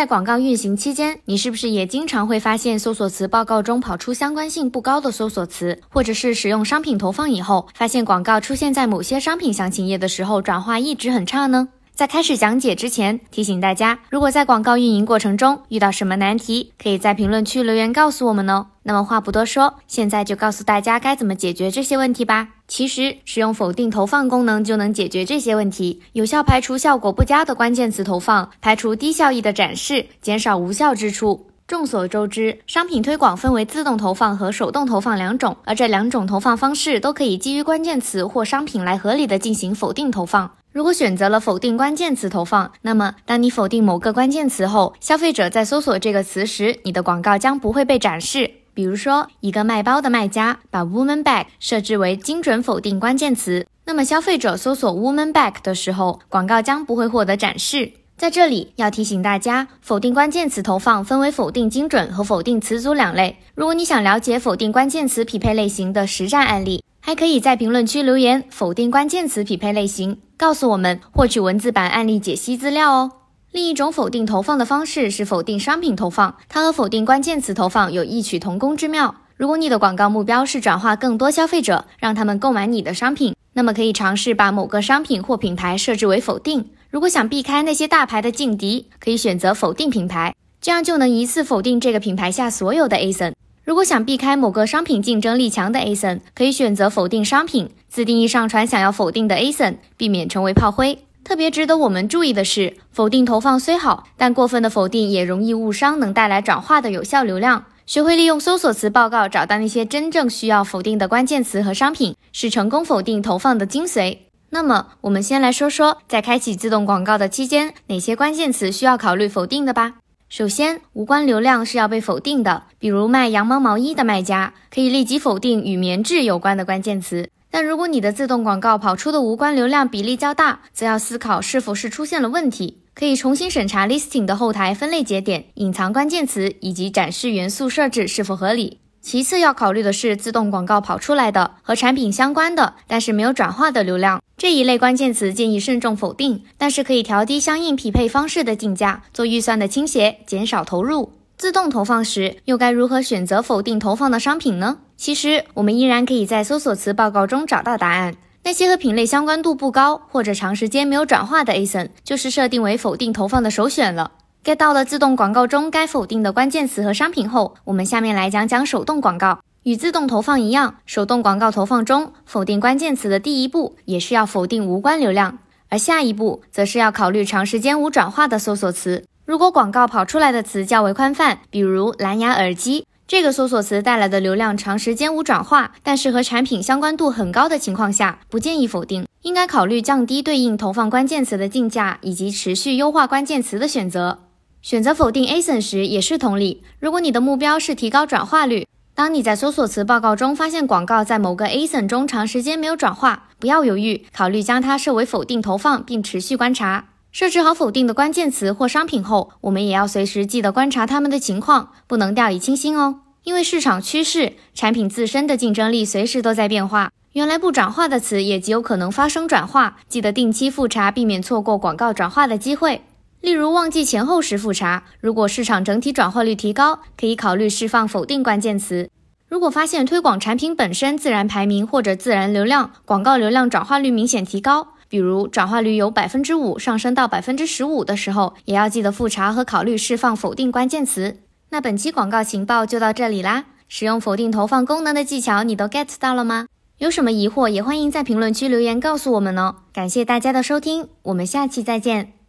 在广告运行期间，你是不是也经常会发现搜索词报告中跑出相关性不高的搜索词，或者是使用商品投放以后，发现广告出现在某些商品详情页的时候，转化一直很差呢？在开始讲解之前，提醒大家，如果在广告运营过程中遇到什么难题，可以在评论区留言告诉我们哦。那么话不多说，现在就告诉大家该怎么解决这些问题吧。其实，使用否定投放功能就能解决这些问题，有效排除效果不佳的关键词投放，排除低效益的展示，减少无效支出。众所周知，商品推广分为自动投放和手动投放两种，而这两种投放方式都可以基于关键词或商品来合理的进行否定投放。如果选择了否定关键词投放，那么当你否定某个关键词后，消费者在搜索这个词时，你的广告将不会被展示。比如说，一个卖包的卖家把 woman bag 设置为精准否定关键词，那么消费者搜索 woman bag 的时候，广告将不会获得展示。在这里要提醒大家，否定关键词投放分为否定精准和否定词组两类。如果你想了解否定关键词匹配类型的实战案例，还可以在评论区留言“否定关键词匹配类型”，告诉我们获取文字版案例解析资料哦。另一种否定投放的方式是否定商品投放，它和否定关键词投放有异曲同工之妙。如果你的广告目标是转化更多消费者，让他们购买你的商品，那么可以尝试把某个商品或品牌设置为否定。如果想避开那些大牌的劲敌，可以选择否定品牌，这样就能一次否定这个品牌下所有的 ASIN。如果想避开某个商品竞争力强的 ASIN，可以选择否定商品，自定义上传想要否定的 ASIN，避免成为炮灰。特别值得我们注意的是，否定投放虽好，但过分的否定也容易误伤能带来转化的有效流量。学会利用搜索词报告找到那些真正需要否定的关键词和商品，是成功否定投放的精髓。那么，我们先来说说，在开启自动广告的期间，哪些关键词需要考虑否定的吧。首先，无关流量是要被否定的，比如卖羊毛毛衣的卖家，可以立即否定与棉质有关的关键词。但如果你的自动广告跑出的无关流量比例较大，则要思考是否是出现了问题，可以重新审查 listing 的后台分类节点、隐藏关键词以及展示元素设置是否合理。其次要考虑的是自动广告跑出来的和产品相关的，但是没有转化的流量，这一类关键词建议慎重否定，但是可以调低相应匹配方式的竞价，做预算的倾斜，减少投入。自动投放时又该如何选择否定投放的商品呢？其实我们依然可以在搜索词报告中找到答案。那些和品类相关度不高或者长时间没有转化的 ASIN，就是设定为否定投放的首选了。get 到了自动广告中该否定的关键词和商品后，我们下面来讲讲手动广告。与自动投放一样，手动广告投放中否定关键词的第一步也是要否定无关流量，而下一步则是要考虑长时间无转化的搜索词。如果广告跑出来的词较为宽泛，比如蓝牙耳机，这个搜索词带来的流量长时间无转化，但是和产品相关度很高的情况下，不建议否定，应该考虑降低对应投放关键词的竞价，以及持续优化关键词的选择。选择否定 ASIN 时也是同理，如果你的目标是提高转化率，当你在搜索词报告中发现广告在某个 ASIN 中长时间没有转化，不要犹豫，考虑将它设为否定投放，并持续观察。设置好否定的关键词或商品后，我们也要随时记得观察他们的情况，不能掉以轻心哦。因为市场趋势、产品自身的竞争力随时都在变化，原来不转化的词也极有可能发生转化。记得定期复查，避免错过广告转化的机会。例如旺季前后时复查，如果市场整体转化率提高，可以考虑释放否定关键词。如果发现推广产品本身自然排名或者自然流量广告流量转化率明显提高。比如转化率由百分之五上升到百分之十五的时候，也要记得复查和考虑释放否定关键词。那本期广告情报就到这里啦。使用否定投放功能的技巧你都 get 到了吗？有什么疑惑也欢迎在评论区留言告诉我们哦。感谢大家的收听，我们下期再见。